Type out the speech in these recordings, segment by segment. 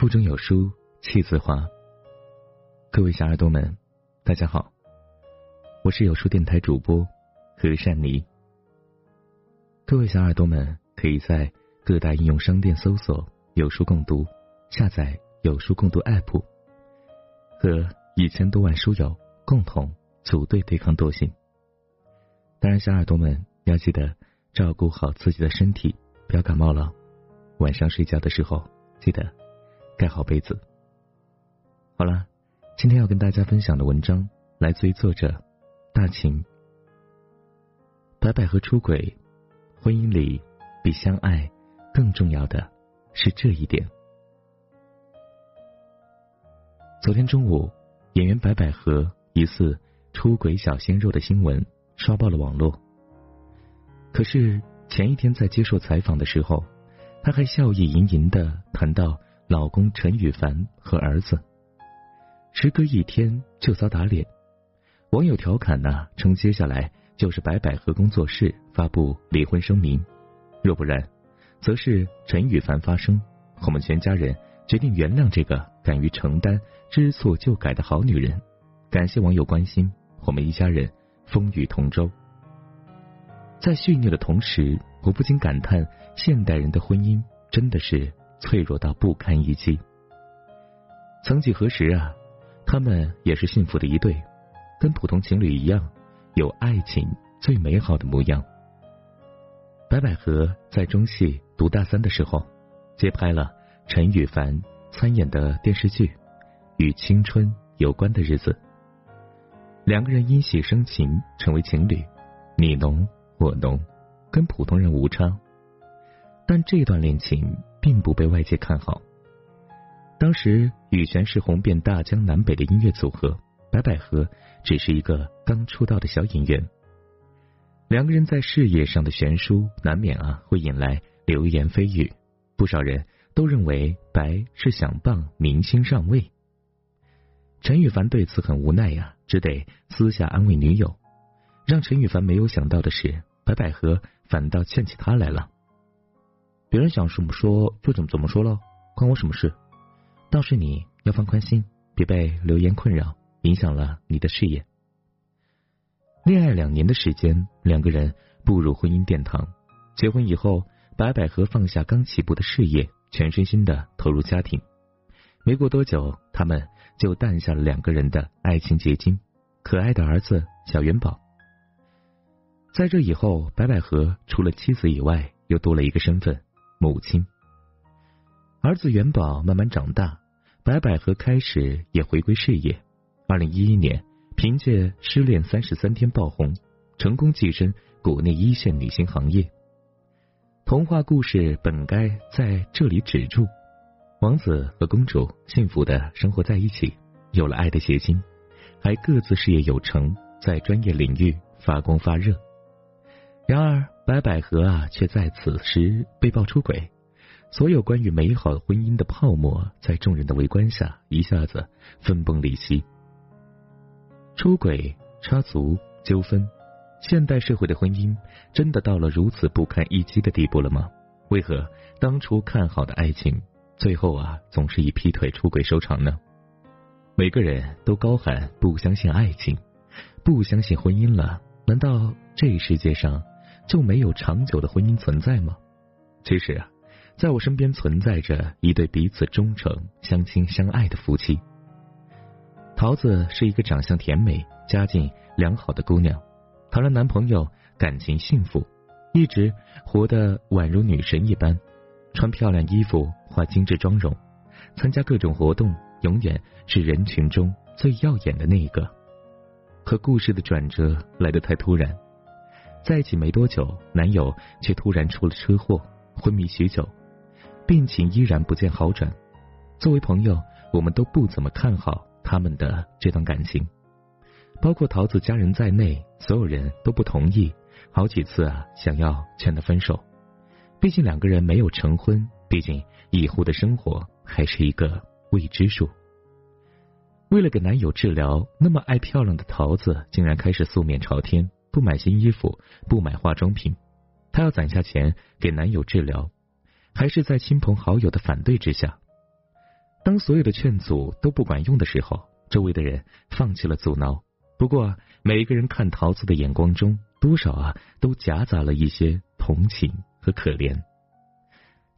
腹中有书气自华。各位小耳朵们，大家好，我是有书电台主播何善妮。各位小耳朵们可以在各大应用商店搜索“有书共读”，下载“有书共读 ”App，和一千多万书友共同组队对抗惰性。当然，小耳朵们要记得照顾好自己的身体，不要感冒了。晚上睡觉的时候，记得盖好被子。好了，今天要跟大家分享的文章来自于作者大秦。白百合出轨，婚姻里比相爱更重要的是这一点。昨天中午，演员白百合疑似出轨小鲜肉的新闻。刷爆了网络。可是前一天在接受采访的时候，她还笑意盈盈的谈到老公陈羽凡和儿子。时隔一天就遭打脸，网友调侃呢，称接下来就是白百合工作室发布离婚声明，若不然，则是陈羽凡发声，我们全家人决定原谅这个敢于承担、知错就改的好女人。感谢网友关心，我们一家人。风雨同舟，在蓄虐的同时，我不禁感叹：现代人的婚姻真的是脆弱到不堪一击。曾几何时啊，他们也是幸福的一对，跟普通情侣一样，有爱情最美好的模样。白百合在中戏读大三的时候，接拍了陈羽凡参演的电视剧《与青春有关的日子》。两个人因喜生情，成为情侣，你侬我侬，跟普通人无差。但这段恋情并不被外界看好。当时羽泉是红遍大江南北的音乐组合，白百合只是一个刚出道的小演员。两个人在事业上的悬殊，难免啊会引来流言蜚语。不少人都认为白是想傍明星上位。陈羽凡对此很无奈呀。只得私下安慰女友，让陈羽凡没有想到的是，白百合反倒劝起他来了。别人想怎么说就怎么怎么说喽，关我什么事？倒是你要放宽心，别被流言困扰，影响了你的事业。恋爱两年的时间，两个人步入婚姻殿堂。结婚以后，白百合放下刚起步的事业，全身心的投入家庭。没过多久，他们。就诞下了两个人的爱情结晶，可爱的儿子小元宝。在这以后，白百合除了妻子以外，又多了一个身份——母亲。儿子元宝慢慢长大，白百合开始也回归事业。二零一一年，凭借《失恋三十三天》爆红，成功跻身国内一线女星行业。童话故事本该在这里止住。王子和公主幸福的生活在一起，有了爱的结晶，还各自事业有成，在专业领域发光发热。然而，白百合啊，却在此时被爆出轨，所有关于美好婚姻的泡沫，在众人的围观下，一下子分崩离析。出轨、插足、纠纷，现代社会的婚姻真的到了如此不堪一击的地步了吗？为何当初看好的爱情？最后啊，总是以劈腿、出轨收场呢。每个人都高喊不相信爱情，不相信婚姻了。难道这世界上就没有长久的婚姻存在吗？其实啊，在我身边存在着一对彼此忠诚、相亲相爱的夫妻。桃子是一个长相甜美、家境良好的姑娘，谈了男朋友，感情幸福，一直活得宛如女神一般。穿漂亮衣服，化精致妆容，参加各种活动，永远是人群中最耀眼的那一个。可故事的转折来得太突然，在一起没多久，男友却突然出了车祸，昏迷许久，病情依然不见好转。作为朋友，我们都不怎么看好他们的这段感情，包括桃子家人在内，所有人都不同意，好几次啊，想要劝他分手。毕竟两个人没有成婚，毕竟以后的生活还是一个未知数。为了给男友治疗，那么爱漂亮的桃子竟然开始素面朝天，不买新衣服，不买化妆品。她要攒下钱给男友治疗，还是在亲朋好友的反对之下。当所有的劝阻都不管用的时候，周围的人放弃了阻挠。不过，每一个人看桃子的眼光中，多少啊，都夹杂了一些同情和可怜。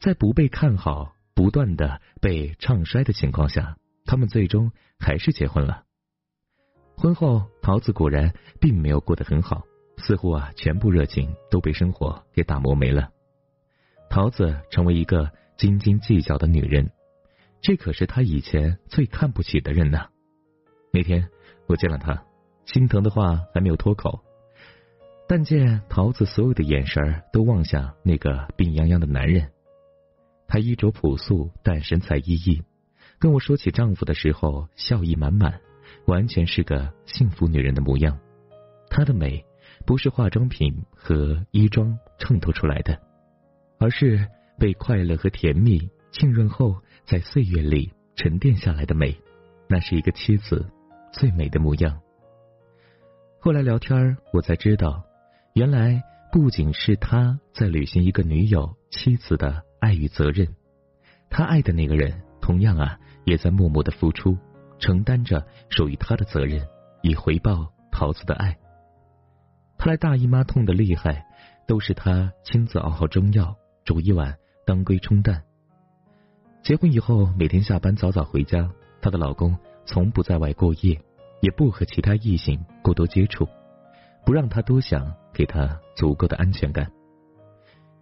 在不被看好、不断的被唱衰的情况下，他们最终还是结婚了。婚后，桃子果然并没有过得很好，似乎啊，全部热情都被生活给打磨没了。桃子成为一个斤斤计较的女人。这可是他以前最看不起的人呢。那天我见了他，心疼的话还没有脱口，但见桃子所有的眼神都望向那个病殃殃的男人。他衣着朴素，但神采奕奕，跟我说起丈夫的时候笑意满满，完全是个幸福女人的模样。她的美不是化妆品和衣装衬托出来的，而是被快乐和甜蜜浸润后。在岁月里沉淀下来的美，那是一个妻子最美的模样。后来聊天我才知道，原来不仅是他在履行一个女友、妻子的爱与责任，他爱的那个人同样啊，也在默默的付出，承担着属于他的责任，以回报桃子的爱。他来大姨妈痛的厉害，都是他亲自熬好中药，煮一碗当归冲淡。结婚以后，每天下班早早回家，她的老公从不在外过夜，也不和其他异性过多接触，不让她多想，给她足够的安全感。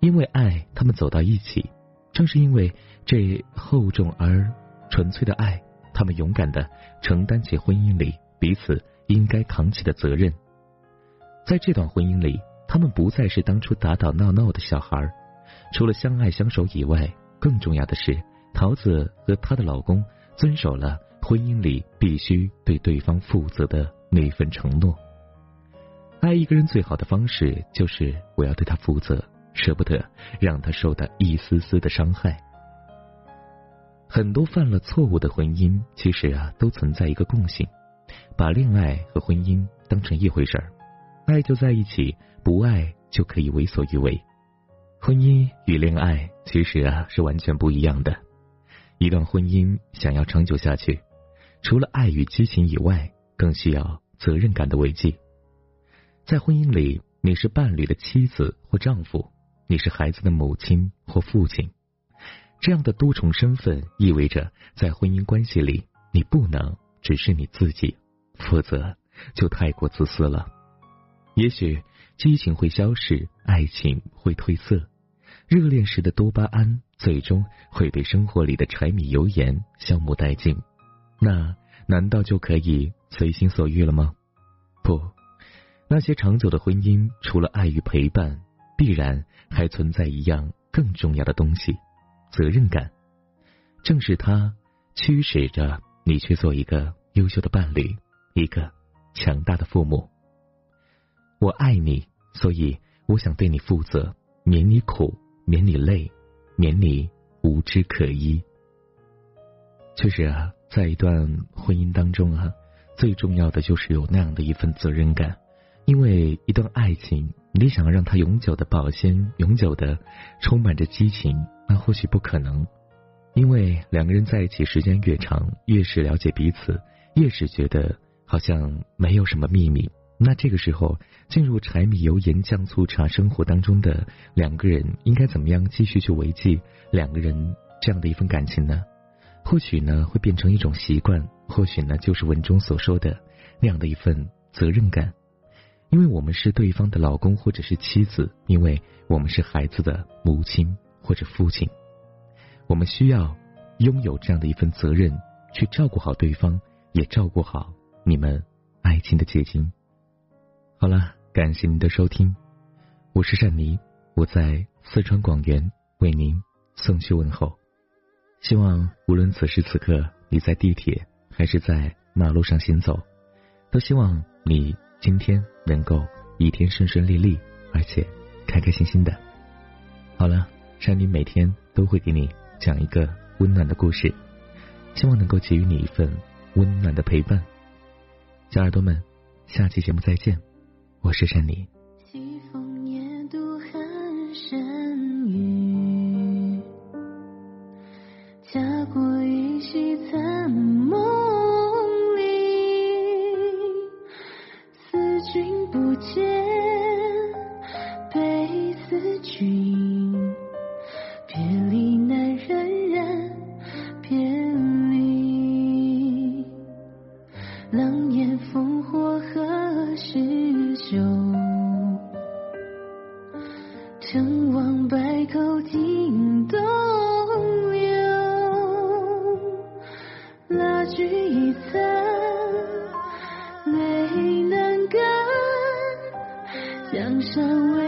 因为爱，他们走到一起，正是因为这厚重而纯粹的爱，他们勇敢的承担起婚姻里彼此应该扛起的责任。在这段婚姻里，他们不再是当初打打闹闹的小孩，除了相爱相守以外，更重要的是。桃子和她的老公遵守了婚姻里必须对对方负责的那份承诺。爱一个人最好的方式就是我要对他负责，舍不得让他受到一丝丝的伤害。很多犯了错误的婚姻，其实啊都存在一个共性：把恋爱和婚姻当成一回事儿，爱就在一起，不爱就可以为所欲为。婚姻与恋爱其实啊是完全不一样的。一段婚姻想要长久下去，除了爱与激情以外，更需要责任感的慰藉。在婚姻里，你是伴侣的妻子或丈夫，你是孩子的母亲或父亲。这样的多重身份意味着，在婚姻关系里，你不能只是你自己，否则就太过自私了。也许激情会消逝，爱情会褪色。热恋时的多巴胺最终会被生活里的柴米油盐消磨殆尽，那难道就可以随心所欲了吗？不，那些长久的婚姻除了爱与陪伴，必然还存在一样更重要的东西——责任感。正是它驱使着你去做一个优秀的伴侣，一个强大的父母。我爱你，所以我想对你负责，免你苦。免你累，免你无枝可依。确实啊，在一段婚姻当中啊，最重要的就是有那样的一份责任感。因为一段爱情，你想让它永久的保鲜，永久的充满着激情，那或许不可能。因为两个人在一起时间越长，越是了解彼此，越是觉得好像没有什么秘密。那这个时候，进入柴米油盐酱醋茶生活当中的两个人，应该怎么样继续去维系两个人这样的一份感情呢？或许呢，会变成一种习惯；或许呢，就是文中所说的那样的一份责任感。因为我们是对方的老公或者是妻子，因为我们是孩子的母亲或者父亲，我们需要拥有这样的一份责任，去照顾好对方，也照顾好你们爱情的结晶。好了，感谢您的收听，我是善妮，我在四川广元为您送去问候。希望无论此时此刻你在地铁还是在马路上行走，都希望你今天能够一天顺顺利利，而且开开心心的。好了，善妮每天都会给你讲一个温暖的故事，希望能够给予你一份温暖的陪伴。小耳朵们，下期节目再见。我是山里。西风夜渡寒山我想。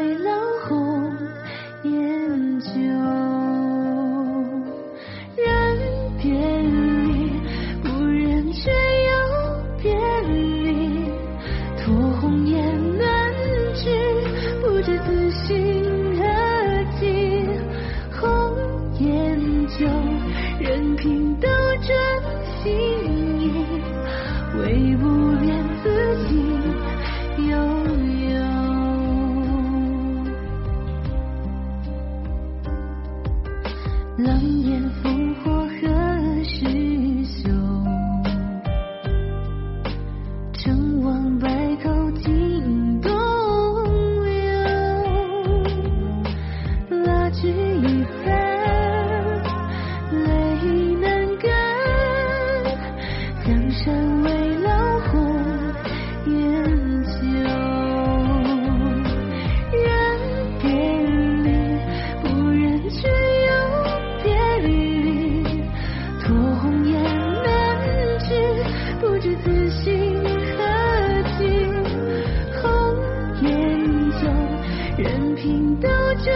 情斗转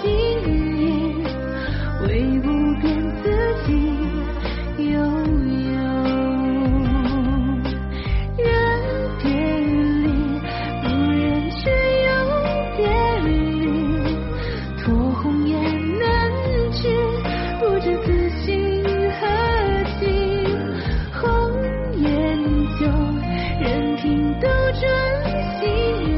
星移，唯不变自己悠悠。人别离，不忍却又别离，托鸿雁南去，不知此心何寄。红颜旧，任凭斗转星。